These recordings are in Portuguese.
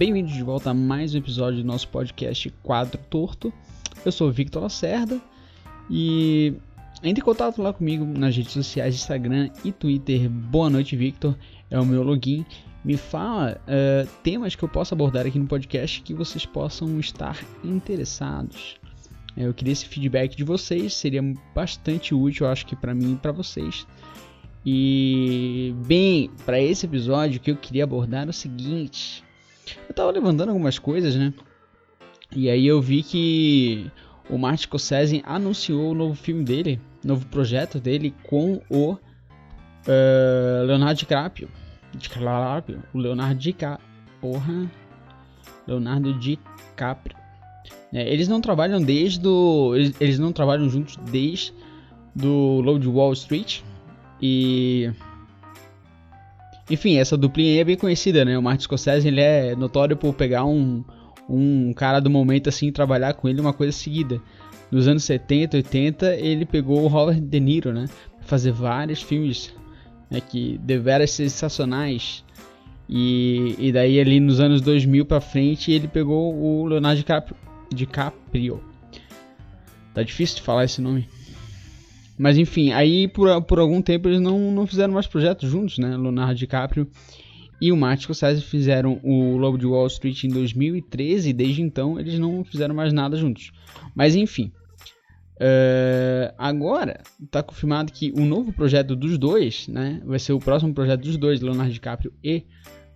Bem-vindos de volta a mais um episódio do nosso podcast Quadro Torto. Eu sou o Victor Lacerda e entre em contato lá comigo nas redes sociais, Instagram e Twitter. Boa noite, Victor. É o meu login. Me fala uh, temas que eu possa abordar aqui no podcast que vocês possam estar interessados. Eu queria esse feedback de vocês, seria bastante útil, acho que para mim e para vocês. E bem, para esse episódio o que eu queria abordar é o seguinte: eu tava levantando algumas coisas, né? E aí eu vi que o Martin Scorsese anunciou o novo filme dele, novo projeto dele com o uh, Leonardo DiCaprio. DiCaprio, o Leonardo DiCaprio. Porra. Leonardo DiCaprio. É, eles não trabalham desde do, eles, eles não trabalham juntos desde do Load Wall Street, e. Enfim, essa duplinha é bem conhecida, né? O Martin Scorsese ele é notório por pegar um, um cara do momento assim e trabalhar com ele uma coisa seguida. Nos anos 70, 80, ele pegou o Robert De Niro, né? Pra fazer vários filmes né, que deveras sensacionais. E, e daí ali nos anos 2000 pra frente ele pegou o Leonardo DiCaprio. DiCaprio. Tá difícil de falar esse nome. Mas enfim, aí por, por algum tempo eles não, não fizeram mais projetos juntos, né? Leonardo DiCaprio e o Martin Scorsese fizeram o Lobo de Wall Street em 2013 e desde então eles não fizeram mais nada juntos. Mas enfim, uh, agora está confirmado que o novo projeto dos dois, né? Vai ser o próximo projeto dos dois, Leonardo DiCaprio e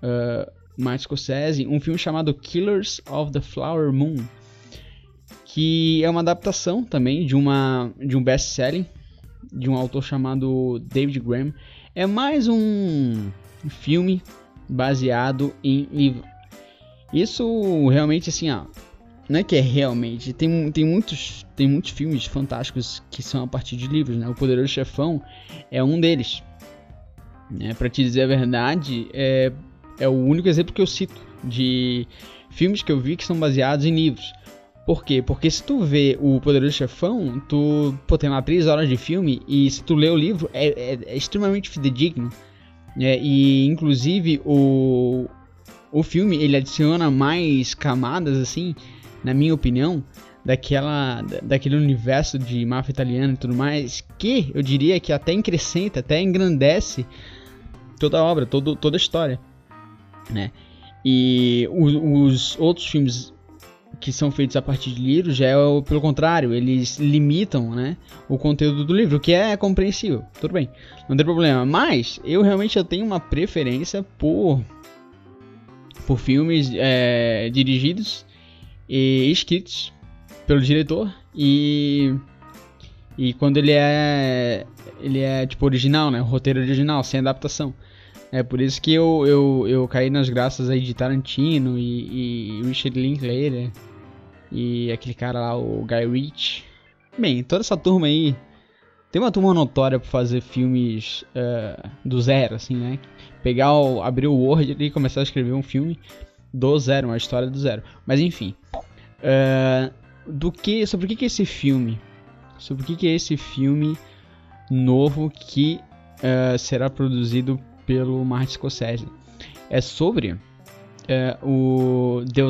uh, Martin Scorsese, um filme chamado Killers of the Flower Moon, que é uma adaptação também de uma de um best-selling de um autor chamado David Graham. É mais um filme baseado em livro. Isso realmente assim, ó, não é que é realmente, tem, tem, muitos, tem muitos filmes fantásticos que são a partir de livros, né? O Poderoso Chefão é um deles. É, para te dizer a verdade, é, é o único exemplo que eu cito de filmes que eu vi que são baseados em livros. Por quê? Porque se tu vê o Poderoso Chefão, tu pô, tem lá 3 horas de filme e se tu lê o livro é, é, é extremamente fidedigno. É, e inclusive o, o filme ele adiciona mais camadas, assim, na minha opinião, daquela, daquele universo de máfia italiana e tudo mais, que eu diria que até acrescenta, até engrandece toda a obra, todo, toda a história. Né? E os outros filmes que são feitos a partir de livros já é o, pelo contrário, eles limitam, né, o conteúdo do livro, o que é compreensível, tudo bem, não tem problema. Mas eu realmente eu tenho uma preferência por por filmes é, dirigidos e escritos pelo diretor e e quando ele é ele é tipo original, né, o roteiro original, sem adaptação. É por isso que eu, eu, eu caí nas graças aí de Tarantino e, e Richard Linklater e aquele cara lá, o Guy Ritchie. Bem, toda essa turma aí tem uma turma notória para fazer filmes uh, do zero, assim, né? Pegar, o, abrir o Word e começar a escrever um filme do zero, uma história do zero. Mas enfim, uh, do que, sobre o que, que é esse filme? Sobre o que, que é esse filme novo que uh, será produzido pelo Martin Scorsese? É sobre é, o The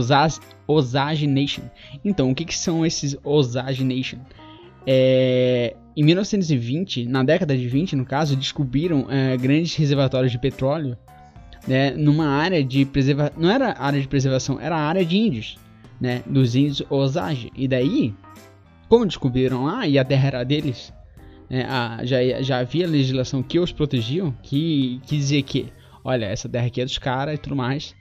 Osage Nation. Então, o que, que são esses Osage Nation? É, em 1920, na década de 20 no caso, descobriram é, grandes reservatórios de petróleo né, numa área de preservação. Não era área de preservação, era área de índios, né, dos índios Osage. E daí, como descobriram lá e a terra era deles, né, a, já, já havia legislação que os protegiam, que, que dizia que, olha, essa terra aqui é dos caras e tudo mais.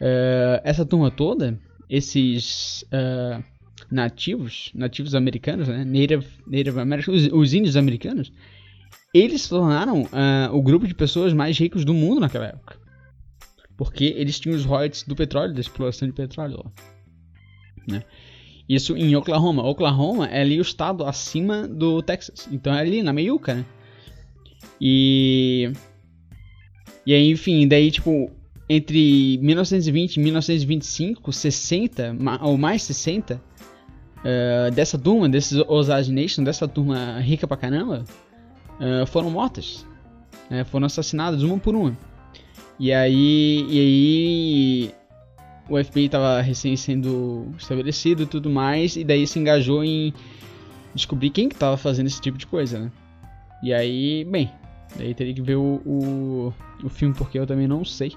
Uh, essa turma toda, esses uh, nativos, nativos americanos, né, Native, Native os, os índios americanos, eles se tornaram uh, o grupo de pessoas mais ricos do mundo naquela época. Porque eles tinham os royalties do petróleo, da exploração de petróleo lá. Né? Isso em Oklahoma. Oklahoma é ali o estado acima do Texas. Então é ali na meiuca, né? E. E aí, enfim, daí, tipo, entre 1920 e 1925, 60 ou mais 60 uh, eh, dessa turma, desses Osage Nation, dessa turma rica pra caramba, uh, foram mortas, né, foram assassinadas uma por uma. E aí, e aí o FBI estava recém sendo estabelecido tudo mais, e daí se engajou em descobrir quem que estava fazendo esse tipo de coisa, né? E aí, bem, daí teria que ver o, o, o filme porque eu também não sei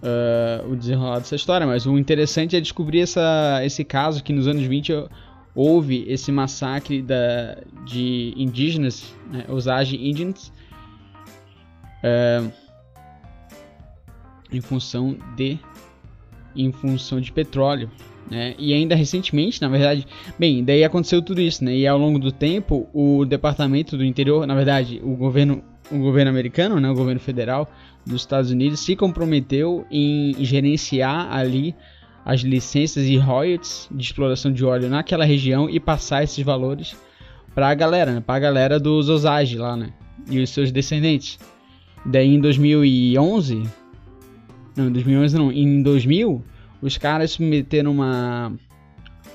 uh, o desenrolar dessa história, mas o interessante é descobrir essa, esse caso que nos anos 20 houve esse massacre da, de indígenas, né, Osage Indians, uh, em função de em função de petróleo, né? E ainda recentemente, na verdade, bem, daí aconteceu tudo isso, né? E ao longo do tempo, o Departamento do Interior, na verdade, o governo, o governo americano, né, o governo federal dos Estados Unidos se comprometeu em gerenciar ali as licenças e royalties de exploração de óleo naquela região e passar esses valores para a galera, né? Para a galera dos Osage lá, né? E os seus descendentes. Daí em 2011, não, em 2011 não. Em 2000, os caras submeteram uma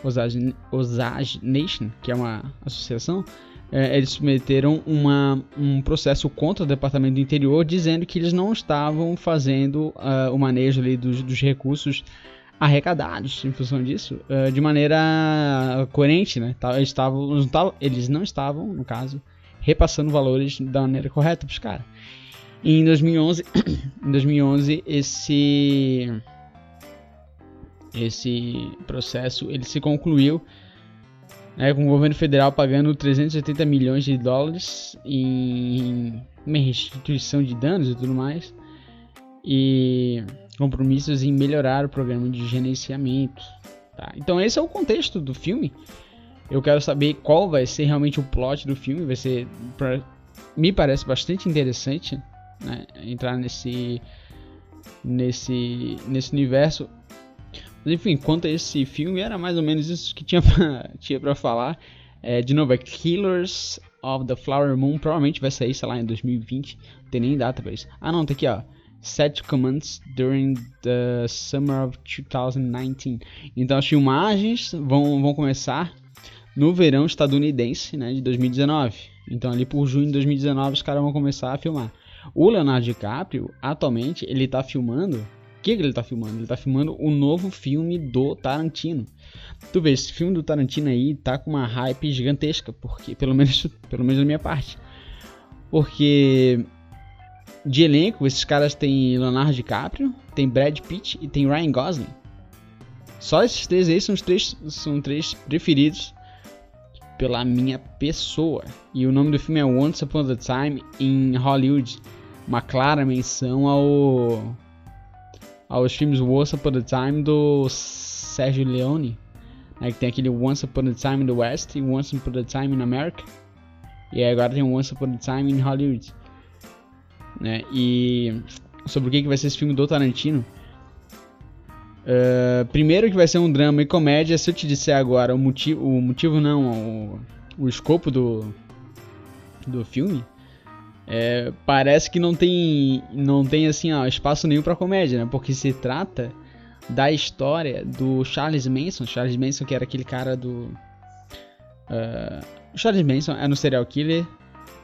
Osage, Osage Nation, que é uma associação, é, eles submeteram uma, um processo contra o Departamento do Interior, dizendo que eles não estavam fazendo uh, o manejo ali dos, dos, recursos arrecadados em função disso uh, de maneira coerente, né? Eles, tavam, eles não estavam, no caso, repassando valores da maneira correta para os caras. E em 2011, em 2011 esse esse processo ele se concluiu né, com o governo federal pagando 380 milhões de dólares em uma restituição de danos e tudo mais e compromissos em melhorar o programa de gerenciamento. Tá? Então esse é o contexto do filme. Eu quero saber qual vai ser realmente o plot do filme. Vai ser, me parece bastante interessante né, entrar nesse nesse nesse universo. Mas enfim, quanto a esse filme, era mais ou menos isso que tinha pra, tinha pra falar. É, de novo, é Killers of the Flower Moon. Provavelmente vai sair, sei lá, em 2020. Não tem nem data pra isso. Ah, não, tá aqui, ó. Set commands during the summer of 2019. Então as filmagens vão, vão começar no verão estadunidense, né, de 2019. Então ali por junho de 2019 os caras vão começar a filmar. O Leonardo DiCaprio, atualmente, ele tá filmando. O que, que ele tá filmando? Ele tá filmando o novo filme do Tarantino. Tu vê, esse filme do Tarantino aí tá com uma hype gigantesca, porque pelo menos, pelo menos da minha parte. Porque de elenco, esses caras têm Leonardo DiCaprio, tem Brad Pitt e tem Ryan Gosling. Só esses três aí são os três, são três preferidos pela minha pessoa. E o nome do filme é Once Upon a Time in Hollywood uma clara menção ao aos filmes Once Upon a Time do Sérgio Leone, né, que tem aquele Once Upon a Time in the West e Once Upon a Time in America, e agora tem Once Upon a Time in Hollywood. Né, e sobre o que, que vai ser esse filme do Tarantino. Uh, primeiro que vai ser um drama e comédia, se eu te disser agora o motivo, o motivo não, o, o escopo do, do filme, é, parece que não tem, não tem assim, ó, espaço nenhum para comédia, né? Porque se trata da história do Charles Manson. Charles Manson, que era aquele cara do. Uh, Charles Manson era um serial killer,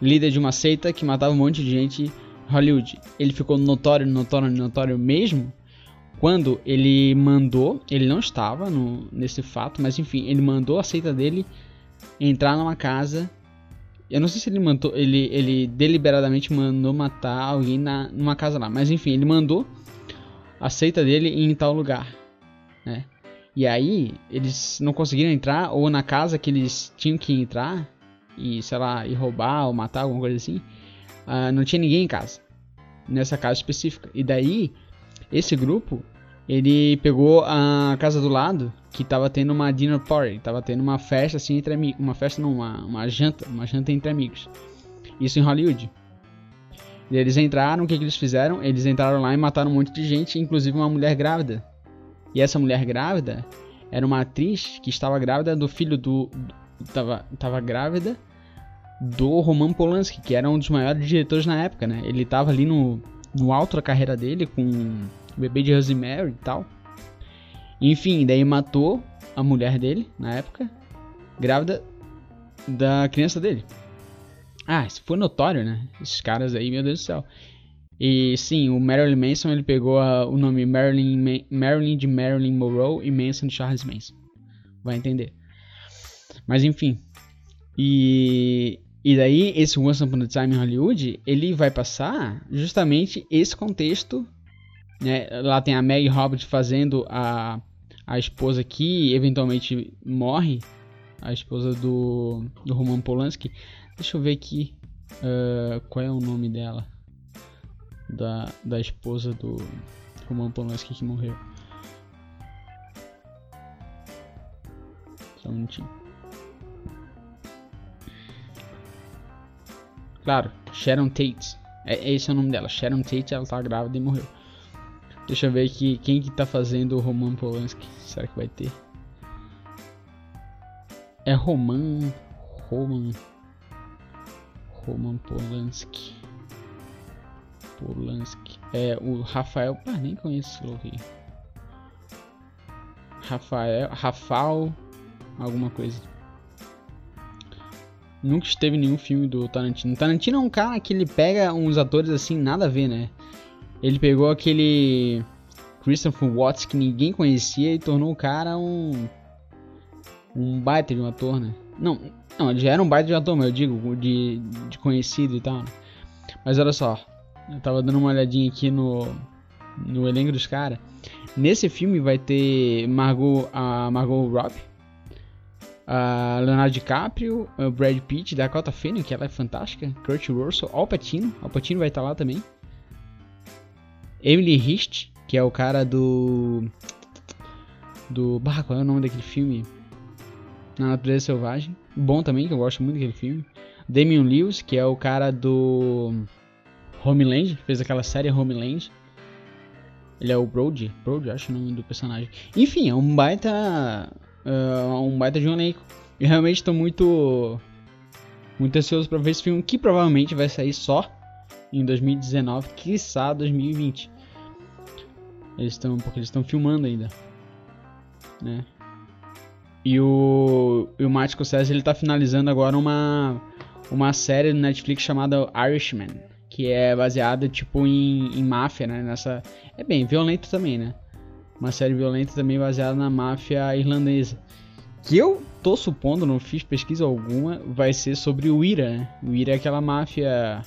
líder de uma seita que matava um monte de gente em Hollywood. Ele ficou notório, notório, notório mesmo quando ele mandou. Ele não estava no, nesse fato, mas enfim, ele mandou a seita dele entrar numa casa eu não sei se ele mandou, ele, ele deliberadamente mandou matar alguém na, numa casa lá, mas enfim, ele mandou a seita dele em tal lugar, né? E aí eles não conseguiram entrar ou na casa que eles tinham que entrar e sei lá, e roubar ou matar alguma coisa assim, uh, não tinha ninguém em casa nessa casa específica. E daí esse grupo ele pegou a casa do lado que tava tendo uma dinner party, tava tendo uma festa assim entre amigos, uma festa não, uma, uma janta, uma janta entre amigos. Isso em Hollywood. E eles entraram, o que, que eles fizeram? Eles entraram lá e mataram um monte de gente, inclusive uma mulher grávida. E essa mulher grávida era uma atriz que estava grávida do filho do. Tava, tava grávida do Roman Polanski, que era um dos maiores diretores na época, né? Ele tava ali no, no alto da carreira dele, com o bebê de Rosemary e tal. Enfim, daí matou a mulher dele, na época, grávida da criança dele. Ah, isso foi notório, né? Esses caras aí, meu Deus do céu. E sim, o Marilyn Manson ele pegou a, o nome Marilyn, Marilyn de Marilyn Monroe e Manson de Charles Manson. Vai entender. Mas enfim. E, e daí esse Once Upon a Time em Hollywood, ele vai passar justamente esse contexto. Né? Lá tem a Meg Hobbit fazendo a, a esposa que eventualmente morre. A esposa do, do Roman Polanski. Deixa eu ver aqui uh, qual é o nome dela da, da esposa do Roman Polanski que morreu. Só um minutinho. Claro, Sharon Tate. É, esse é o nome dela. Sharon Tate, ela tá grávida e morreu. Deixa eu ver aqui quem que tá fazendo o Roman Polanski. Será que vai ter? É Roman. Roman. Roman Polanski. Polanski. É, o Rafael. Ah, nem conheço esse louco Rafael. Rafael. Alguma coisa. Nunca esteve em nenhum filme do Tarantino. Tarantino é um cara que ele pega uns atores assim, nada a ver, né? Ele pegou aquele Christopher Watts que ninguém conhecia e tornou o cara um. Um baita de um ator, né? Não, não, ele já era um baita de um ator, mas eu digo, de, de conhecido e tal. Né? Mas olha só, eu tava dando uma olhadinha aqui no, no elenco dos caras. Nesse filme vai ter Margot, a Margot Robbie, a Leonardo DiCaprio, o Brad Pitt, Dakota Fanning, que ela é fantástica, Kurt Russell, Al Pacino, Al Pacino vai estar tá lá também. Emily Hist, que é o cara do do Barra, qual é o nome daquele filme? Na Natureza Selvagem. Bom também, que eu gosto muito daquele filme. Damian Lewis, que é o cara do Homeland, fez aquela série Homeland. Ele é o Brody, Brody, acho o nome do personagem. Enfim, é um baita. Uh, um baita de um elenco. E realmente estou muito. Muito ansioso para ver esse filme, que provavelmente vai sair só em 2019, quiçá 2020. Eles estão. Porque eles estão filmando ainda. Né? E o, e o Martin Scorsese ele tá finalizando agora uma, uma série no Netflix chamada Irishman que é baseada tipo em, em máfia, né? Nessa é bem violento também, né? Uma série violenta também baseada na máfia irlandesa. Que eu tô supondo, não fiz pesquisa alguma, vai ser sobre o IRA, né? O IRA é aquela máfia.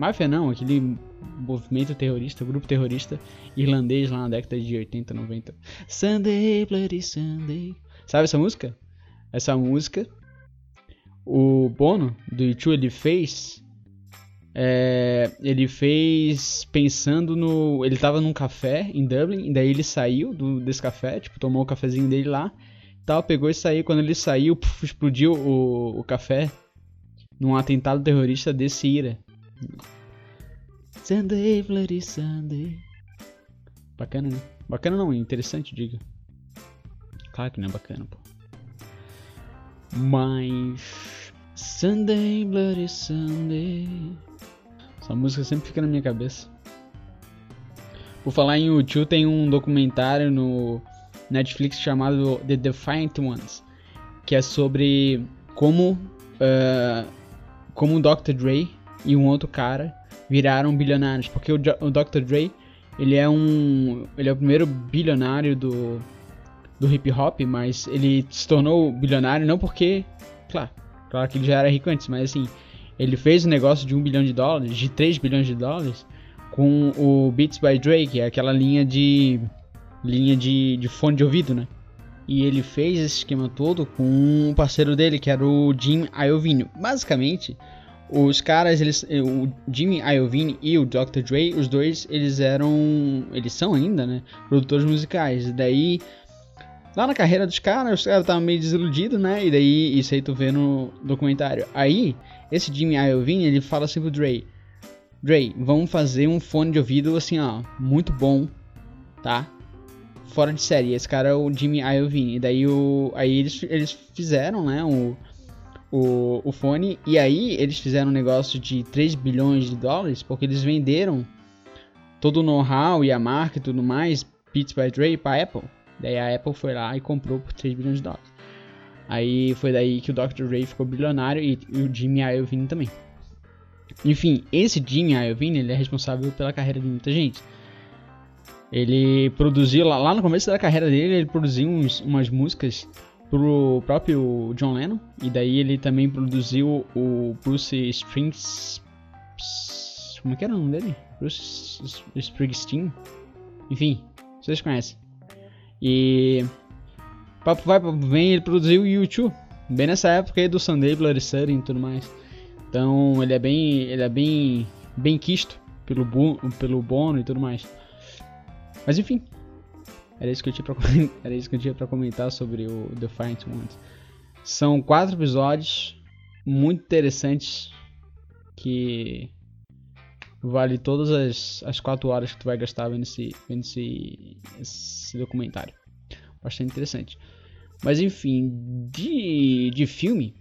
Máfia não, aquele movimento terrorista, grupo terrorista irlandês lá na década de 80, 90. Sunday, Bloody Sunday. Sabe essa música? Essa música, o Bono do YouTube ele fez é, ele fez pensando no. Ele tava num café em Dublin, e daí ele saiu do, desse café, tipo, tomou o cafezinho dele lá, tal, pegou e saiu. Quando ele saiu, puf, explodiu o, o café num atentado terrorista desse ira. Sunday, Bloody Sunday. Bacana, né? Bacana não, interessante, diga. Claro que não é bacana, pô. Mas. Sunday, Bloody Sunday. Essa música sempre fica na minha cabeça. Por falar em YouTube, tem um documentário no Netflix chamado The Defiant Ones, que é sobre como uh, como o Dr. Dre e um outro cara viraram bilionários, porque o, o Dr. Dre ele é um ele é o primeiro bilionário do do hip hop, mas ele se tornou bilionário não porque, claro, claro que ele já era rico antes, mas assim, ele fez um negócio de 1 bilhão de dólares, de 3 bilhões de dólares, com o Beats by Dre, que é aquela linha de linha de, de fone de ouvido, né? E ele fez esse esquema todo com um parceiro dele, que era o Jim Iovine. Basicamente, os caras, eles, o Jimmy Iovine e o Dr. Dre, os dois, eles eram, eles são ainda, né, produtores musicais. Daí, lá na carreira dos caras, os caras estavam meio desiludidos, né, e daí, isso aí tu vê no documentário. Aí, esse Jimmy Iovine, ele fala assim pro Dre: Dre, vamos fazer um fone de ouvido assim, ó, muito bom, tá? Fora de série. Esse cara é o Jimmy Iovine. E daí o, aí eles, eles fizeram, né, o, o, o fone. E aí eles fizeram um negócio de 3 bilhões de dólares, porque eles venderam todo o know-how e a marca e tudo mais, Beats by Dre, pra Apple. Daí a Apple foi lá e comprou por 3 bilhões de dólares. Aí foi daí que o Dr. Dre ficou bilionário e, o Jimmy Iovine também. Enfim, esse Jim Iovine, ele é responsável pela carreira de muita gente. Ele produziu, lá, lá no começo da carreira dele, ele produziu uns, umas músicas pro próprio John Lennon. E daí ele também produziu o Bruce Springs... Como é que era o nome dele? Bruce Springsteen? Enfim, vocês conhecem. E... Papo vai, papo vem, ele produziu o YouTube. Bem nessa época aí do Sunday, Bloody Sunday e tudo mais. Então ele é bem, ele é bem, bem quisto pelo, pelo Bono e tudo mais. Mas enfim, era isso que eu tinha pra, era isso que eu tinha pra comentar sobre o Defiant Ones. São quatro episódios muito interessantes que vale todas as, as quatro horas que tu vai gastar vendo esse, vendo esse, esse documentário. Bastante interessante. Mas enfim, de, de filme,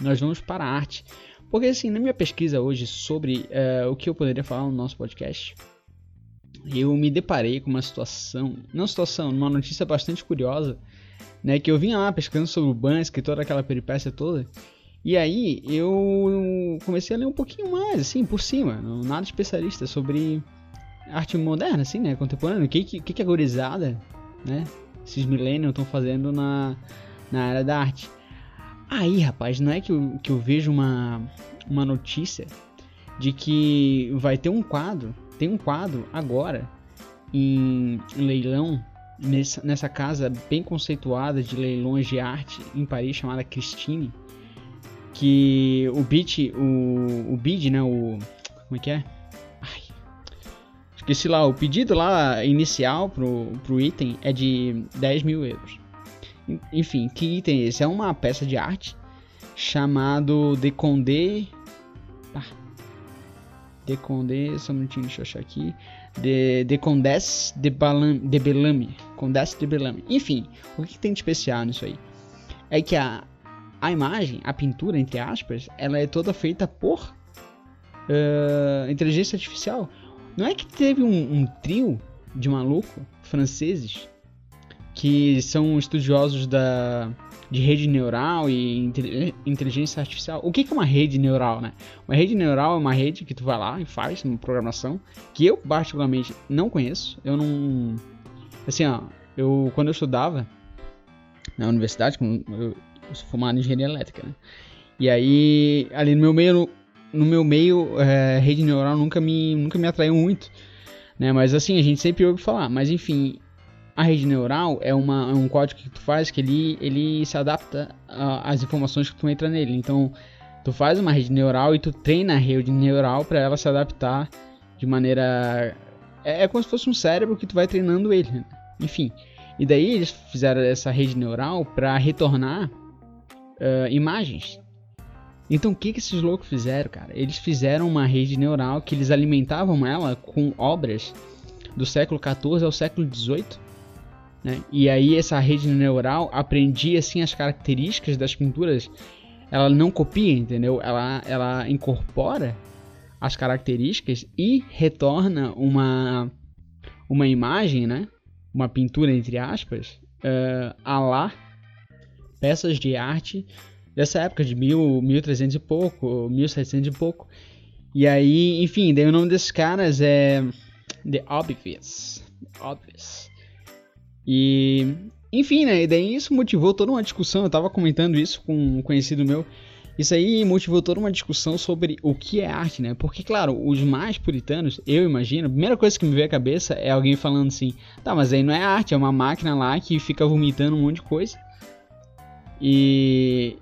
nós vamos para a arte. Porque assim, na minha pesquisa hoje sobre uh, o que eu poderia falar no nosso podcast, eu me deparei com uma situação, não situação, uma notícia bastante curiosa, né, que eu vinha lá pesquisando sobre o Bansky, toda aquela peripécia toda, e aí eu comecei a ler um pouquinho mais, assim, por cima, nada especialista, sobre arte moderna, assim, né, contemporânea, o que, que, que a né, esses millennials estão fazendo na, na área da arte. Aí, rapaz, não é que eu, que eu vejo uma, uma notícia de que vai ter um quadro, tem um quadro agora em leilão nessa, nessa casa bem conceituada de leilões de arte em Paris chamada Christine, que o bid, o, o bid, né, o como é que é? Ai, esqueci lá, o pedido lá inicial pro, pro item é de 10 mil euros. Enfim, que item é esse? É uma peça de arte chamado De Condé. De Condé, só um minutinho, deixa eu achar aqui. De, de Condesse de, Balam, de Bellamy. Condesse de Bellamy. Enfim, o que, que tem de especial nisso aí? É que a, a imagem, a pintura, entre aspas, ela é toda feita por uh, inteligência artificial. Não é que teve um, um trio de maluco franceses que são estudiosos da, de rede neural e inteligência artificial. O que é uma rede neural, né? Uma rede neural é uma rede que tu vai lá e faz uma programação que eu particularmente não conheço. Eu não, assim, ó, eu quando eu estudava na universidade, eu, eu sou formado em engenharia elétrica, né? E aí ali no meu meio, no meu meio, é, rede neural nunca me, nunca me atraiu muito, né? Mas assim a gente sempre ouve falar. Mas enfim, a rede neural é, uma, é um código que tu faz que ele, ele se adapta às informações que tu entra nele. Então, tu faz uma rede neural e tu treina a rede neural para ela se adaptar de maneira. É, é, como se fosse um cérebro que tu vai treinando ele. Né? Enfim. E daí eles fizeram essa rede neural para retornar uh, imagens. Então o que, que esses loucos fizeram, cara? Eles fizeram uma rede neural que eles alimentavam ela com obras do século XIV ao século XVIII né? E aí essa rede neural aprendia assim as características das pinturas. Ela não copia, entendeu? Ela, ela incorpora as características e retorna uma, uma imagem, né? Uma pintura entre aspas, uh, a lá peças de arte dessa época de mil, 1300 e pouco, 1700 e pouco. E aí, enfim, daí o nome desses caras é The Obvious. The Obvious. E, enfim, né? E daí isso motivou toda uma discussão. Eu tava comentando isso com um conhecido meu. Isso aí motivou toda uma discussão sobre o que é arte, né? Porque, claro, os mais puritanos, eu imagino, a primeira coisa que me veio à cabeça é alguém falando assim: tá, mas aí não é arte, é uma máquina lá que fica vomitando um monte de coisa. E.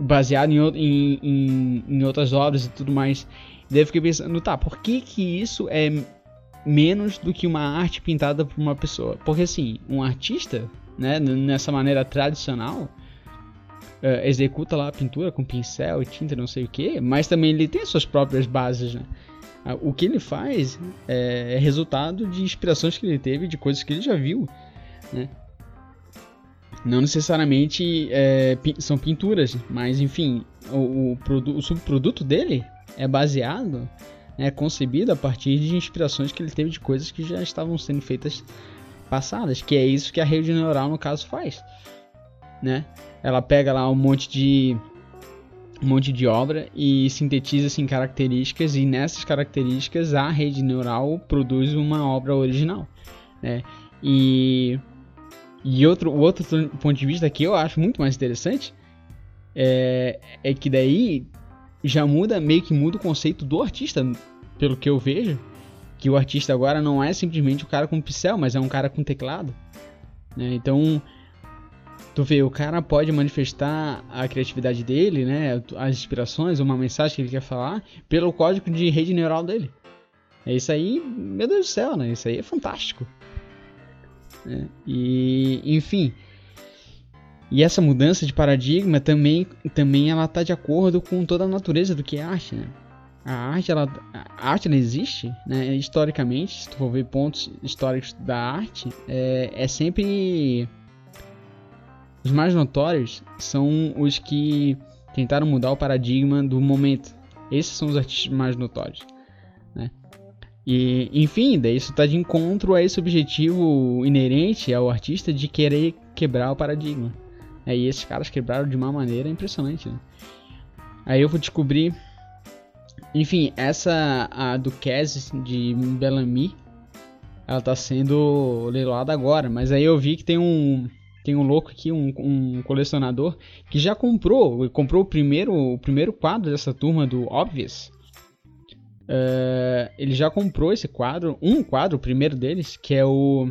baseado em, em, em, outras obras e tudo mais. Daí eu fiquei pensando, tá, por que que isso é menos do que uma arte pintada por uma pessoa. Porque assim, um artista, né, nessa maneira tradicional, uh, executa lá a pintura com pincel e tinta, não sei o que, mas também ele tem suas próprias bases, né? Uh, o que ele faz é, é, resultado de inspirações que ele teve, de coisas que ele já viu, né? Não necessariamente é, são pinturas, mas enfim, o, o, o subproduto dele é baseado é concebido a partir de inspirações que ele teve de coisas que já estavam sendo feitas passadas, que é isso que a rede neural no caso faz, né? Ela pega lá um monte de um monte de obra e sintetiza assim, características e nessas características a rede neural produz uma obra original. Né? E, e outro, outro ponto de vista que eu acho muito mais interessante é, é que daí já muda, meio que muda o conceito do artista, pelo que eu vejo, que o artista agora não é simplesmente o cara com pincel, mas é um cara com teclado. Né? Então, tu vê, o cara pode manifestar a criatividade dele, né, as inspirações, uma mensagem que ele quer falar, pelo código de rede neural dele. É isso aí, meu Deus do céu, né? Isso aí é fantástico. É, e, enfim, e essa mudança de paradigma também, também ela está de acordo com toda a natureza do que é arte, né? A arte, ela, a arte ela existe, né? Historicamente, se tu for ver pontos históricos da arte, é, é sempre os mais notórios são os que tentaram mudar o paradigma do momento. Esses são os artistas mais notórios. Né? E, enfim, daí isso está de encontro a esse objetivo inerente ao artista de querer quebrar o paradigma. É, e esses caras quebraram de uma maneira impressionante. Né? Aí eu vou descobrir. Enfim, essa a do Kes de Bellamy, ela está sendo leiloada agora, mas aí eu vi que tem um tem um louco aqui, um, um colecionador, que já comprou, comprou o primeiro, o primeiro quadro dessa turma do Obvious. Uh, ele já comprou esse quadro, um quadro, o primeiro deles, que é o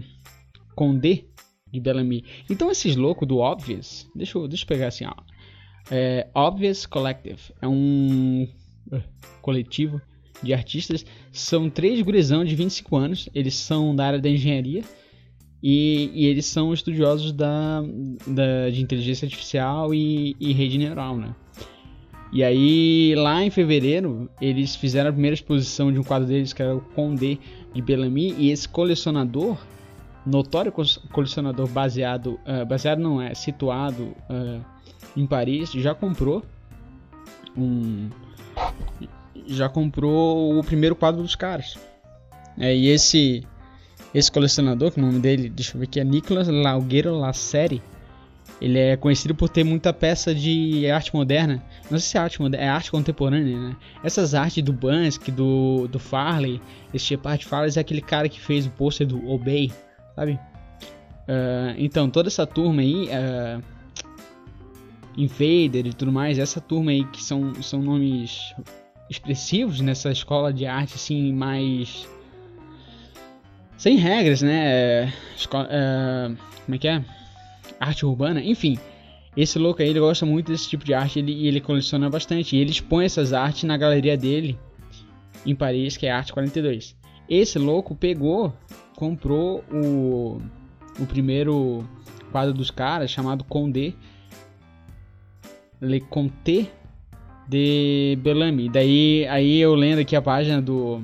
Condé de Bellamy. Então esses loucos do Obvious, deixa eu, deixa eu pegar assim, ó. É, Obvious Collective é um uh, coletivo de artistas. São três gurizão de 25 anos, eles são da área da engenharia e, e, eles são estudiosos da, da, de inteligência artificial e, e, rede neural, né? E aí, lá em fevereiro, eles fizeram a primeira exposição de um quadro deles, que era o Condé de Bellamy, e esse colecionador, notório colecionador baseado, uh, baseado não é, situado uh, em Paris, já comprou um, já comprou o primeiro quadro dos caras. É, e esse esse colecionador, que o nome dele, deixa eu ver aqui, é Nicolas Laugueiro Lasseri. Ele é conhecido por ter muita peça de arte moderna. Não sei se é arte moderna, é arte contemporânea, né? Essas artes do Bansky, do, do Farley, esse tipo de Farley é aquele cara que fez o pôster do Obey, sabe? Uh, então, toda essa turma aí, uh, Invader e tudo mais, essa turma aí que são, são nomes expressivos nessa escola de arte, assim, mais sem regras, né? É, como é que é? Arte urbana, enfim. Esse louco aí, ele gosta muito desse tipo de arte ele, e ele coleciona bastante. E ele expõe essas artes na galeria dele em Paris, que é Arte 42. Esse louco pegou, comprou o, o primeiro quadro dos caras, chamado Condé, Le de Bellamy. Daí aí eu lendo aqui a página do,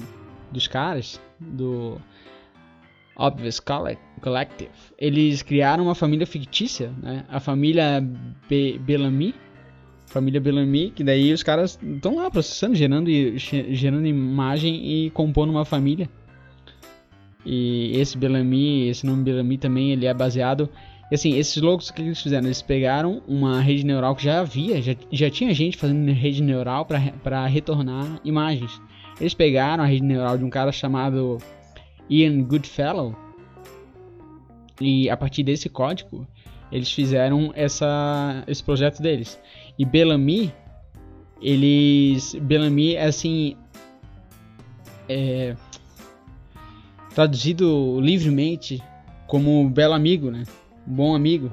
dos caras, do Obvious Collective. Eles criaram uma família fictícia, né? A família Be Bellamy. Família Bellamy, que daí os caras estão lá processando, gerando, gerando imagem e compondo uma família. E esse Bellamy, esse nome Bellamy também, ele é baseado... Assim, esses loucos, o que eles fizeram? Eles pegaram uma rede neural que já havia, já, já tinha gente fazendo rede neural para retornar imagens. Eles pegaram a rede neural de um cara chamado Ian Goodfellow. E a partir desse código, eles fizeram essa, esse projeto deles. E Bellamy, eles. Bellamy é assim. É, traduzido livremente como belo amigo, né? Bom amigo.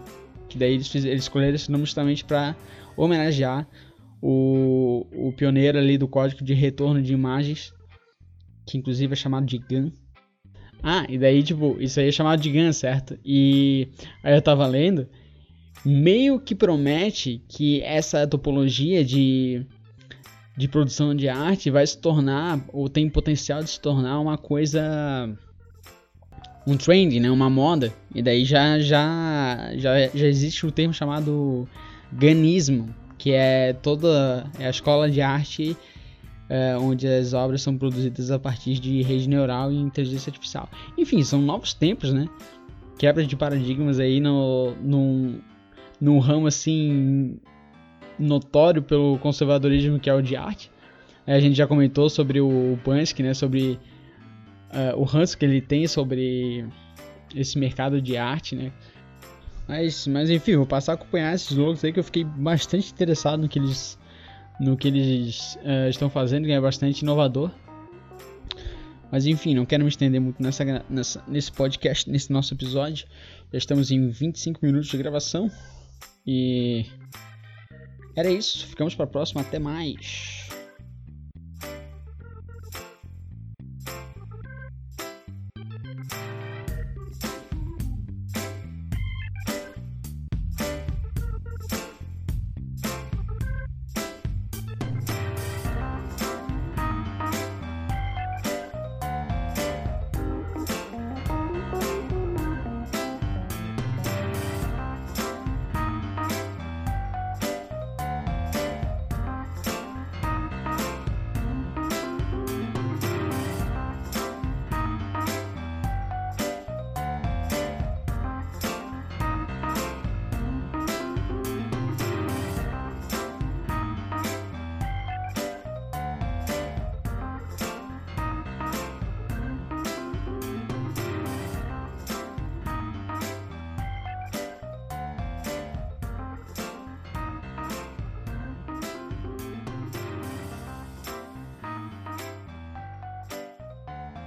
Que daí eles, fiz, eles escolheram esse nome justamente para homenagear o, o pioneiro ali do código de retorno de imagens, que inclusive é chamado de GAN. Ah, e daí, tipo, isso aí é chamado de GAN, certo? E aí eu tava lendo, meio que promete que essa topologia de, de produção de arte vai se tornar, ou tem potencial de se tornar uma coisa. um trend, né? Uma moda. E daí já, já, já, já existe o termo chamado Ganismo, que é toda é a escola de arte é, onde as obras são produzidas a partir de rede neural e inteligência artificial. Enfim, são novos tempos, né? Quebra de paradigmas aí no, no, no ramo assim notório pelo conservadorismo que é o de arte. A gente já comentou sobre o Bansky, né, sobre uh, o ranço que ele tem sobre esse mercado de arte, né? Mas, mas enfim, vou passar a acompanhar esses loucos aí que eu fiquei bastante interessado no que eles, no que eles uh, estão fazendo, que é bastante inovador. Mas enfim, não quero me estender muito nessa, nessa, nesse podcast, nesse nosso episódio. Já estamos em 25 minutos de gravação. E era isso. Ficamos para a próxima. Até mais.